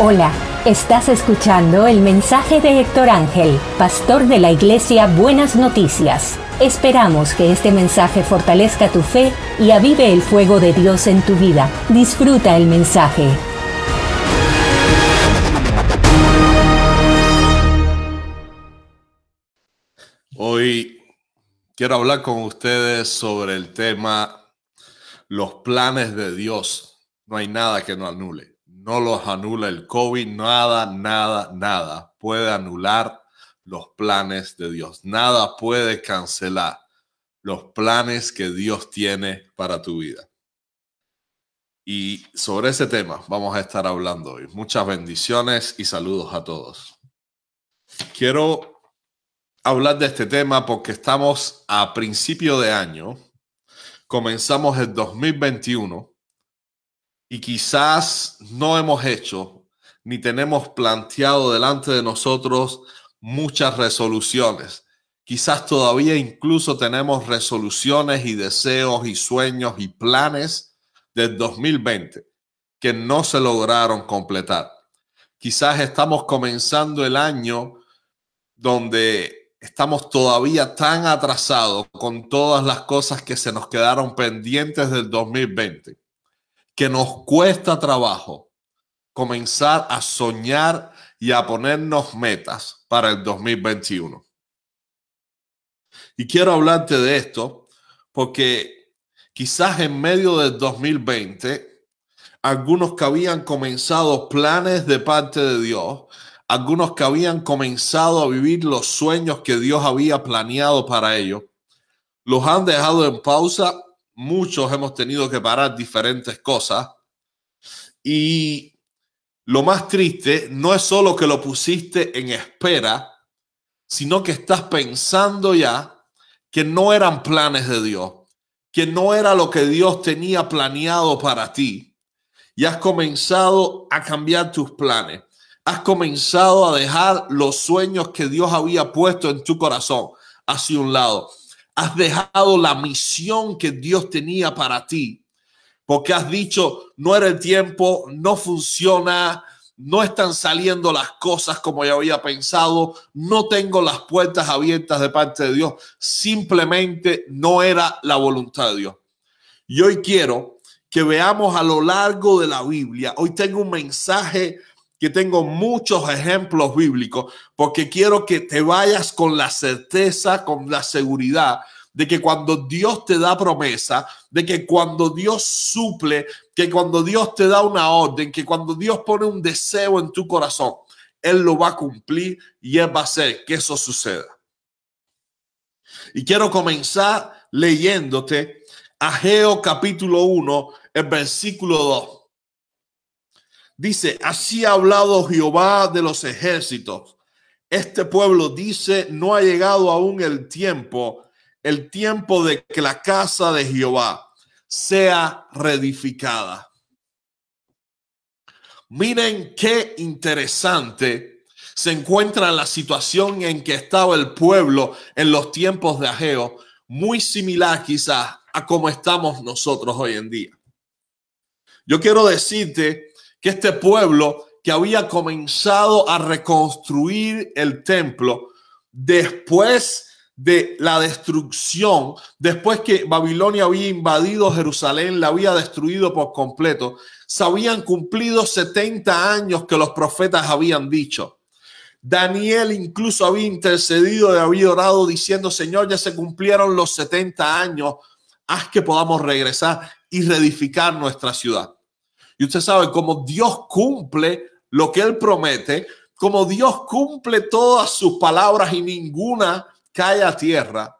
Hola, estás escuchando el mensaje de Héctor Ángel, pastor de la iglesia Buenas Noticias. Esperamos que este mensaje fortalezca tu fe y avive el fuego de Dios en tu vida. Disfruta el mensaje. Hoy quiero hablar con ustedes sobre el tema los planes de Dios. No hay nada que no anule no los anula el COVID, nada, nada, nada puede anular los planes de Dios. Nada puede cancelar los planes que Dios tiene para tu vida. Y sobre ese tema vamos a estar hablando hoy. Muchas bendiciones y saludos a todos. Quiero hablar de este tema porque estamos a principio de año. Comenzamos el 2021 y quizás no hemos hecho ni tenemos planteado delante de nosotros muchas resoluciones. Quizás todavía incluso tenemos resoluciones y deseos y sueños y planes del 2020 que no se lograron completar. Quizás estamos comenzando el año donde estamos todavía tan atrasados con todas las cosas que se nos quedaron pendientes del 2020 que nos cuesta trabajo comenzar a soñar y a ponernos metas para el 2021. Y quiero hablarte de esto porque quizás en medio del 2020, algunos que habían comenzado planes de parte de Dios, algunos que habían comenzado a vivir los sueños que Dios había planeado para ellos, los han dejado en pausa muchos hemos tenido que parar diferentes cosas. Y lo más triste no es solo que lo pusiste en espera, sino que estás pensando ya que no eran planes de Dios, que no era lo que Dios tenía planeado para ti. Y has comenzado a cambiar tus planes. Has comenzado a dejar los sueños que Dios había puesto en tu corazón hacia un lado has dejado la misión que Dios tenía para ti, porque has dicho, no era el tiempo, no funciona, no están saliendo las cosas como yo había pensado, no tengo las puertas abiertas de parte de Dios, simplemente no era la voluntad de Dios. Y hoy quiero que veamos a lo largo de la Biblia, hoy tengo un mensaje que tengo muchos ejemplos bíblicos, porque quiero que te vayas con la certeza, con la seguridad de que cuando Dios te da promesa, de que cuando Dios suple, que cuando Dios te da una orden, que cuando Dios pone un deseo en tu corazón, Él lo va a cumplir y Él va a hacer que eso suceda. Y quiero comenzar leyéndote Ageo capítulo 1, el versículo 2. Dice, así ha hablado Jehová de los ejércitos. Este pueblo dice, no ha llegado aún el tiempo, el tiempo de que la casa de Jehová sea reedificada. Miren qué interesante se encuentra la situación en que estaba el pueblo en los tiempos de Ageo, muy similar quizás a como estamos nosotros hoy en día. Yo quiero decirte que este pueblo que había comenzado a reconstruir el templo después de la destrucción, después que Babilonia había invadido Jerusalén, la había destruido por completo, se habían cumplido 70 años que los profetas habían dicho. Daniel incluso había intercedido y había orado diciendo, Señor, ya se cumplieron los 70 años, haz que podamos regresar y reedificar nuestra ciudad. Y usted sabe, como Dios cumple lo que Él promete, como Dios cumple todas sus palabras y ninguna cae a tierra,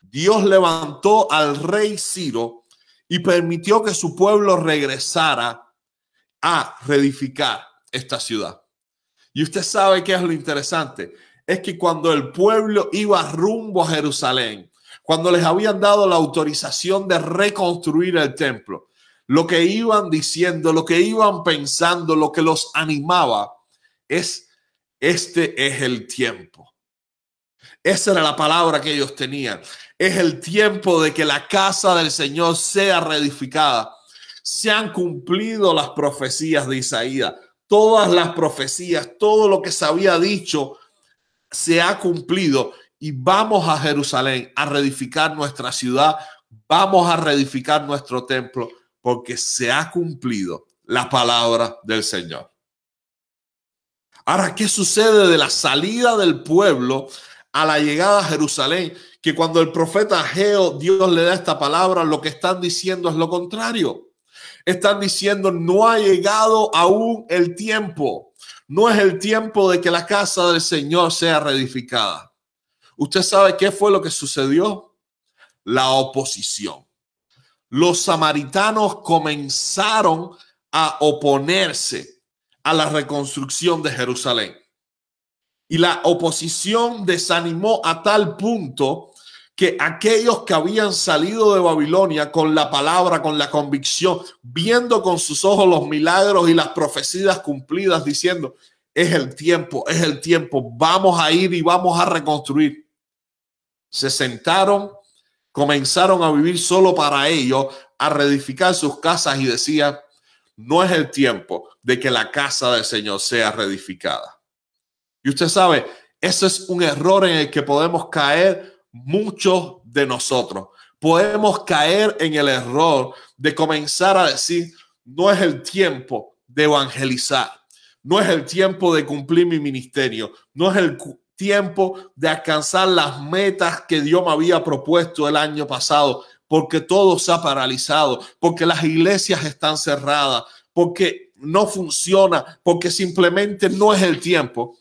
Dios levantó al rey Ciro y permitió que su pueblo regresara a reedificar esta ciudad. Y usted sabe qué es lo interesante, es que cuando el pueblo iba rumbo a Jerusalén, cuando les habían dado la autorización de reconstruir el templo, lo que iban diciendo, lo que iban pensando, lo que los animaba, es, este es el tiempo. Esa era la palabra que ellos tenían. Es el tiempo de que la casa del Señor sea reedificada. Se han cumplido las profecías de Isaías. todas las profecías, todo lo que se había dicho se ha cumplido y vamos a Jerusalén a reedificar nuestra ciudad, vamos a reedificar nuestro templo porque se ha cumplido la palabra del Señor. Ahora, ¿qué sucede de la salida del pueblo a la llegada a Jerusalén? Que cuando el profeta Geo, Dios le da esta palabra, lo que están diciendo es lo contrario. Están diciendo, no ha llegado aún el tiempo. No es el tiempo de que la casa del Señor sea reedificada. ¿Usted sabe qué fue lo que sucedió? La oposición. Los samaritanos comenzaron a oponerse a la reconstrucción de Jerusalén. Y la oposición desanimó a tal punto que aquellos que habían salido de Babilonia con la palabra, con la convicción, viendo con sus ojos los milagros y las profecías cumplidas, diciendo, es el tiempo, es el tiempo, vamos a ir y vamos a reconstruir. Se sentaron, comenzaron a vivir solo para ellos, a reedificar sus casas y decían, no es el tiempo de que la casa del Señor sea reedificada. Y usted sabe, ese es un error en el que podemos caer muchos de nosotros. Podemos caer en el error de comenzar a decir, no es el tiempo de evangelizar, no es el tiempo de cumplir mi ministerio, no es el tiempo de alcanzar las metas que Dios me había propuesto el año pasado, porque todo se ha paralizado, porque las iglesias están cerradas, porque no funciona, porque simplemente no es el tiempo.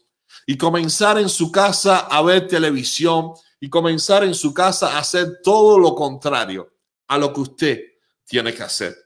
Y comenzar en su casa a ver televisión, y comenzar en su casa a hacer todo lo contrario a lo que usted tiene que hacer.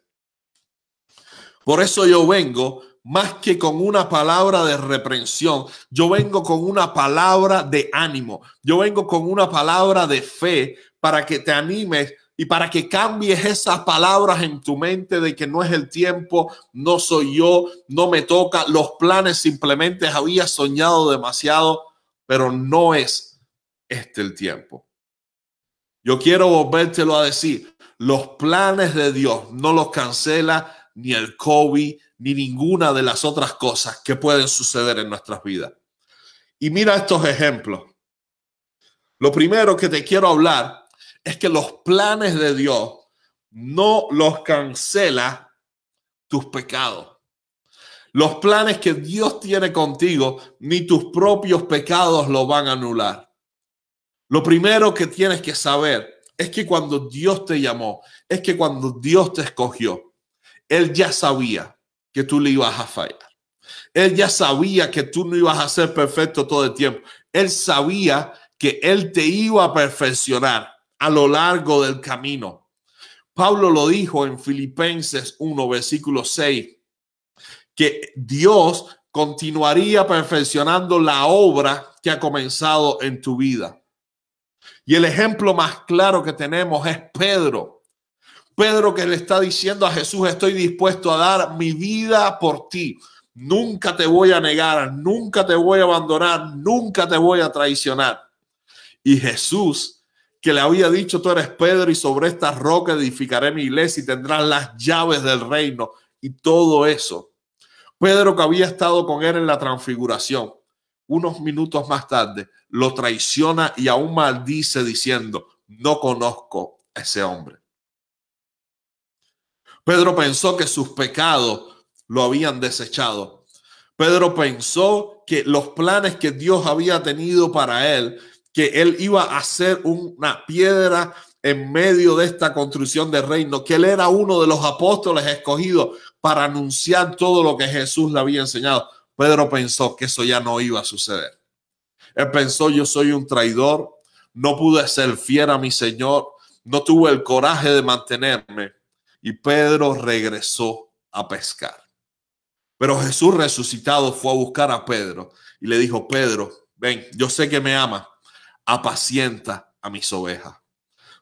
Por eso yo vengo más que con una palabra de reprensión, yo vengo con una palabra de ánimo, yo vengo con una palabra de fe para que te animes y para que cambies esas palabras en tu mente de que no es el tiempo, no soy yo, no me toca, los planes simplemente había soñado demasiado, pero no es este el tiempo. Yo quiero volvértelo a decir, los planes de Dios no los cancela ni el COVID ni ninguna de las otras cosas que pueden suceder en nuestras vidas. Y mira estos ejemplos. Lo primero que te quiero hablar es que los planes de Dios no los cancela tus pecados. Los planes que Dios tiene contigo, ni tus propios pecados lo van a anular. Lo primero que tienes que saber es que cuando Dios te llamó, es que cuando Dios te escogió, Él ya sabía que tú le ibas a fallar. Él ya sabía que tú no ibas a ser perfecto todo el tiempo. Él sabía que Él te iba a perfeccionar a lo largo del camino. Pablo lo dijo en Filipenses 1, versículo 6, que Dios continuaría perfeccionando la obra que ha comenzado en tu vida. Y el ejemplo más claro que tenemos es Pedro. Pedro que le está diciendo a Jesús, estoy dispuesto a dar mi vida por ti. Nunca te voy a negar, nunca te voy a abandonar, nunca te voy a traicionar. Y Jesús, que le había dicho, tú eres Pedro y sobre esta roca edificaré mi iglesia y tendrás las llaves del reino y todo eso. Pedro que había estado con él en la transfiguración, unos minutos más tarde, lo traiciona y aún maldice diciendo, no conozco a ese hombre. Pedro pensó que sus pecados lo habían desechado. Pedro pensó que los planes que Dios había tenido para él, que él iba a ser una piedra en medio de esta construcción de reino, que él era uno de los apóstoles escogidos para anunciar todo lo que Jesús le había enseñado. Pedro pensó que eso ya no iba a suceder. Él pensó, yo soy un traidor, no pude ser fiel a mi Señor, no tuve el coraje de mantenerme. Y Pedro regresó a pescar. Pero Jesús resucitado fue a buscar a Pedro y le dijo, Pedro, ven, yo sé que me ama, apacienta a mis ovejas.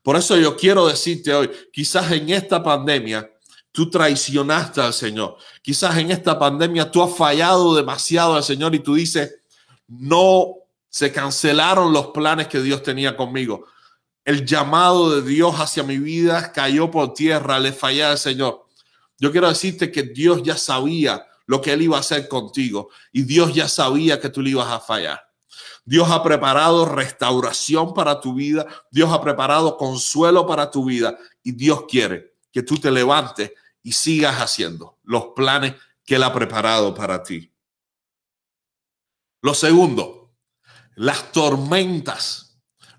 Por eso yo quiero decirte hoy, quizás en esta pandemia tú traicionaste al Señor. Quizás en esta pandemia tú has fallado demasiado al Señor y tú dices, no se cancelaron los planes que Dios tenía conmigo. El llamado de Dios hacia mi vida cayó por tierra, le fallé al Señor. Yo quiero decirte que Dios ya sabía lo que Él iba a hacer contigo y Dios ya sabía que tú le ibas a fallar. Dios ha preparado restauración para tu vida, Dios ha preparado consuelo para tu vida y Dios quiere que tú te levantes y sigas haciendo los planes que Él ha preparado para ti. Lo segundo, las tormentas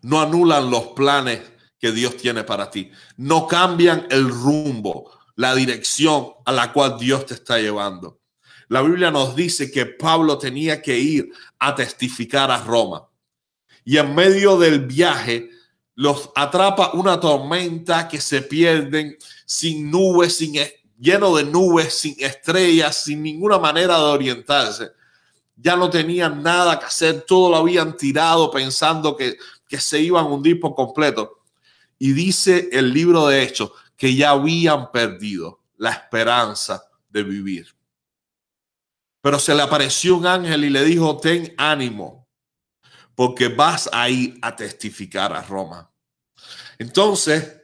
no anulan los planes que Dios tiene para ti, no cambian el rumbo, la dirección a la cual Dios te está llevando. La Biblia nos dice que Pablo tenía que ir a testificar a Roma. Y en medio del viaje los atrapa una tormenta que se pierden sin nubes, sin lleno de nubes, sin estrellas, sin ninguna manera de orientarse. Ya no tenían nada que hacer, todo lo habían tirado pensando que, que se iban a hundir por completo. Y dice el libro de Hechos que ya habían perdido la esperanza de vivir. Pero se le apareció un ángel y le dijo, ten ánimo, porque vas a ir a testificar a Roma. Entonces,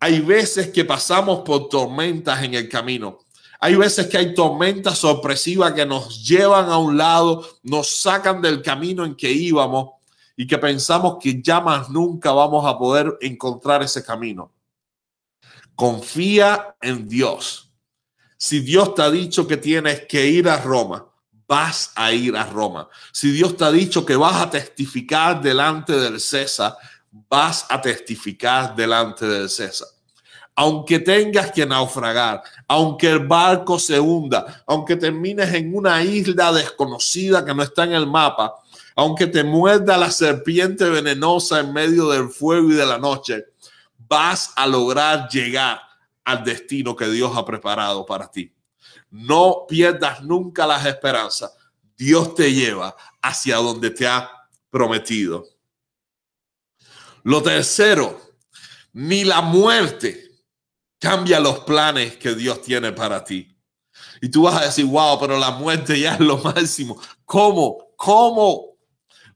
hay veces que pasamos por tormentas en el camino. Hay veces que hay tormentas sorpresivas que nos llevan a un lado, nos sacan del camino en que íbamos y que pensamos que ya más nunca vamos a poder encontrar ese camino. Confía en Dios si Dios te ha dicho que tienes que ir a Roma, vas a ir a Roma. Si Dios te ha dicho que vas a testificar delante del César, vas a testificar delante del César. Aunque tengas que naufragar, aunque el barco se hunda, aunque termines en una isla desconocida que no está en el mapa, aunque te muerda la serpiente venenosa en medio del fuego y de la noche, vas a lograr llegar al destino que Dios ha preparado para ti. No pierdas nunca las esperanzas. Dios te lleva hacia donde te ha prometido. Lo tercero, ni la muerte cambia los planes que Dios tiene para ti. Y tú vas a decir, wow, pero la muerte ya es lo máximo. ¿Cómo? ¿Cómo?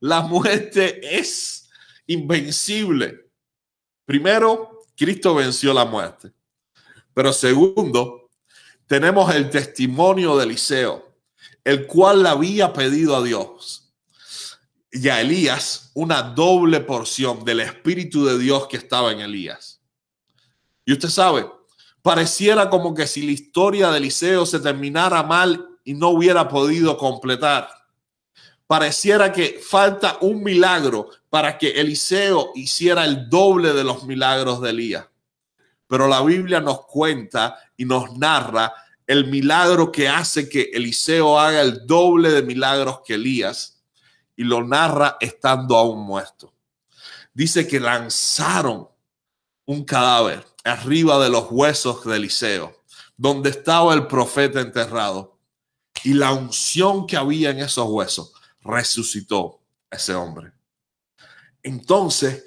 La muerte es invencible. Primero, Cristo venció la muerte. Pero segundo, tenemos el testimonio de Eliseo, el cual había pedido a Dios y a Elías una doble porción del Espíritu de Dios que estaba en Elías. Y usted sabe, pareciera como que si la historia de Eliseo se terminara mal y no hubiera podido completar, pareciera que falta un milagro para que Eliseo hiciera el doble de los milagros de Elías. Pero la Biblia nos cuenta y nos narra el milagro que hace que Eliseo haga el doble de milagros que Elías y lo narra estando aún muerto. Dice que lanzaron un cadáver arriba de los huesos de Eliseo, donde estaba el profeta enterrado. Y la unción que había en esos huesos resucitó ese hombre. Entonces,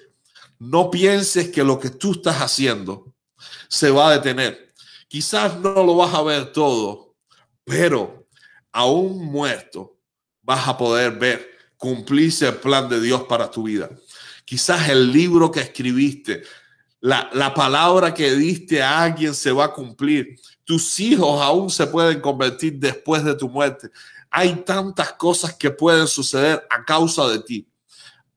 no pienses que lo que tú estás haciendo se va a detener. Quizás no lo vas a ver todo, pero aún muerto vas a poder ver cumplirse el plan de Dios para tu vida. Quizás el libro que escribiste, la, la palabra que diste a alguien se va a cumplir. Tus hijos aún se pueden convertir después de tu muerte. Hay tantas cosas que pueden suceder a causa de ti,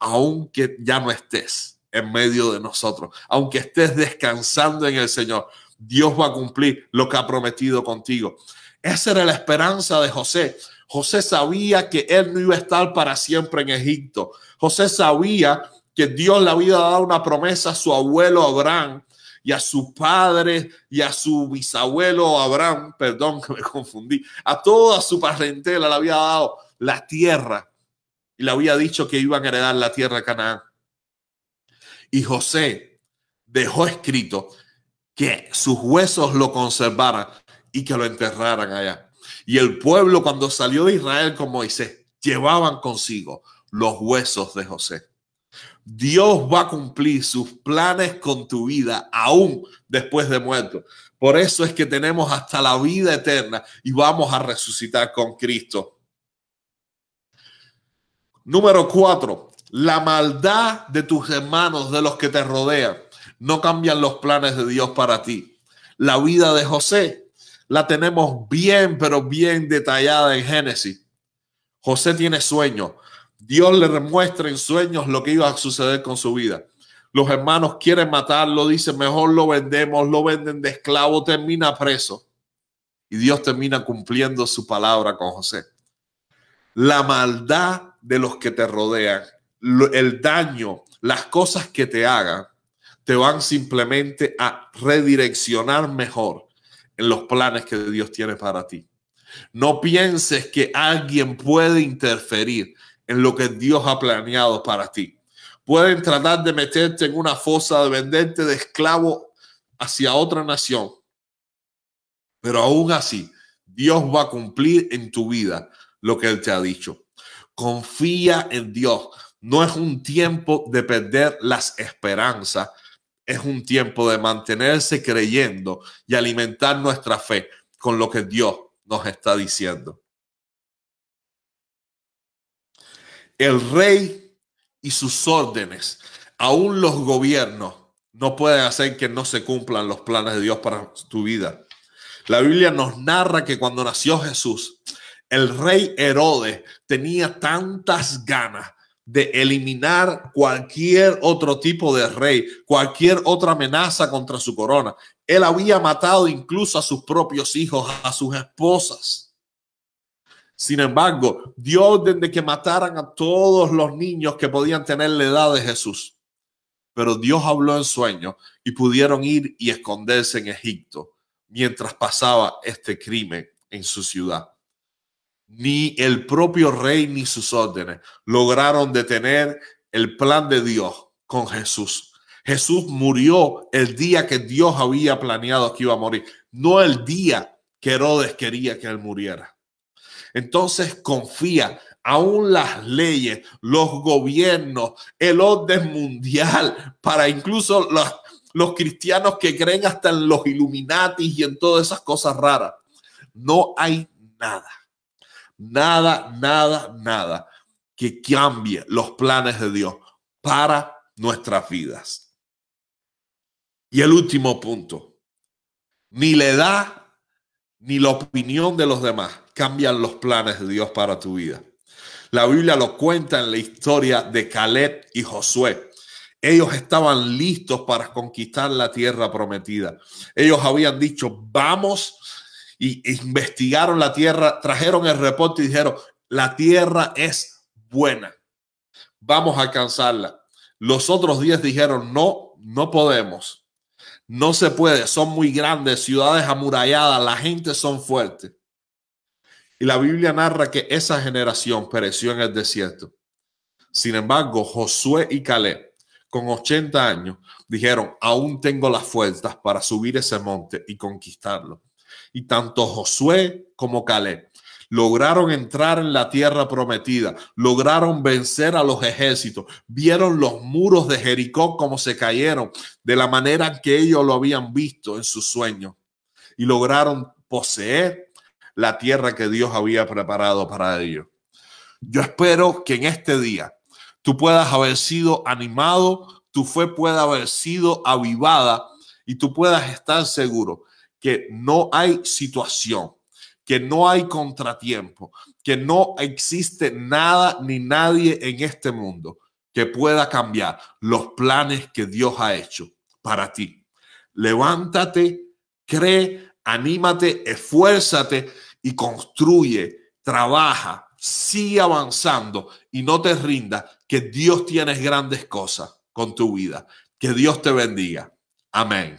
aunque ya no estés en medio de nosotros. Aunque estés descansando en el Señor, Dios va a cumplir lo que ha prometido contigo. Esa era la esperanza de José. José sabía que él no iba a estar para siempre en Egipto. José sabía que Dios le había dado una promesa a su abuelo Abraham y a su padre y a su bisabuelo Abraham, perdón que me confundí, a toda su parentela le había dado la tierra y le había dicho que iban a heredar la tierra de Canaán. Y José dejó escrito que sus huesos lo conservaran y que lo enterraran allá. Y el pueblo cuando salió de Israel con Moisés, llevaban consigo los huesos de José. Dios va a cumplir sus planes con tu vida aún después de muerto. Por eso es que tenemos hasta la vida eterna y vamos a resucitar con Cristo. Número cuatro, la maldad de tus hermanos, de los que te rodean, no cambian los planes de Dios para ti. La vida de José la tenemos bien, pero bien detallada en Génesis. José tiene sueños. Dios le demuestra en sueños lo que iba a suceder con su vida. Los hermanos quieren matarlo, dicen, mejor lo vendemos, lo venden de esclavo, termina preso. Y Dios termina cumpliendo su palabra con José. La maldad de los que te rodean, el daño, las cosas que te hagan, te van simplemente a redireccionar mejor en los planes que Dios tiene para ti. No pienses que alguien puede interferir en lo que Dios ha planeado para ti. Pueden tratar de meterte en una fosa, de venderte de esclavo hacia otra nación. Pero aún así, Dios va a cumplir en tu vida lo que Él te ha dicho. Confía en Dios. No es un tiempo de perder las esperanzas, es un tiempo de mantenerse creyendo y alimentar nuestra fe con lo que Dios nos está diciendo. El rey y sus órdenes, aún los gobiernos, no pueden hacer que no se cumplan los planes de Dios para tu vida. La Biblia nos narra que cuando nació Jesús, el rey Herodes tenía tantas ganas de eliminar cualquier otro tipo de rey, cualquier otra amenaza contra su corona. Él había matado incluso a sus propios hijos, a sus esposas. Sin embargo, dio orden de que mataran a todos los niños que podían tener la edad de Jesús. Pero Dios habló en sueño y pudieron ir y esconderse en Egipto mientras pasaba este crimen en su ciudad ni el propio rey ni sus órdenes lograron detener el plan de Dios con Jesús. Jesús murió el día que Dios había planeado que iba a morir, no el día que Herodes quería que él muriera. Entonces confía, aún las leyes, los gobiernos, el orden mundial, para incluso los, cristianos que creen hasta en los Illuminati y en todas esas cosas raras. No hay nada nada, nada, nada que cambie los planes de Dios para nuestras vidas. Y el último punto, ni la edad ni la opinión de los demás cambian los planes de Dios para tu vida. La Biblia lo cuenta en la historia de Caleb y Josué. Ellos estaban listos para conquistar la tierra prometida. Ellos habían dicho, vamos y investigaron la tierra, trajeron el reporte y dijeron, la tierra es buena, vamos a alcanzarla. Los otros días dijeron, no, no podemos, no se puede, son muy grandes, ciudades amuralladas, la gente son fuertes. Y la Biblia narra que esa generación pereció en el desierto. Sin embargo, Josué y Caleb, con 80 años, dijeron, aún tengo las fuerzas para subir ese monte y conquistarlo y tanto Josué como Caleb lograron entrar en la tierra prometida, lograron vencer a los ejércitos, vieron los muros de Jericó como se cayeron de la manera que ellos lo habían visto en sus sueños y lograron poseer la tierra que Dios había preparado para ellos. Yo espero que en este día tú puedas haber sido animado, tu fe pueda haber sido avivada y tú puedas estar seguro que no hay situación, que no hay contratiempo, que no existe nada ni nadie en este mundo que pueda cambiar los planes que Dios ha hecho para ti. Levántate, cree, anímate, esfuérzate y construye, trabaja, sigue avanzando y no te rinda que Dios tiene grandes cosas con tu vida. Que Dios te bendiga. Amén.